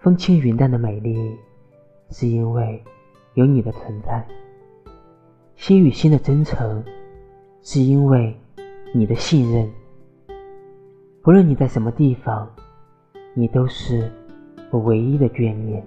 风轻云淡的美丽是因为有你的存在，心与心的真诚是因为你的信任。不论你在什么地方，你都是我唯一的眷恋。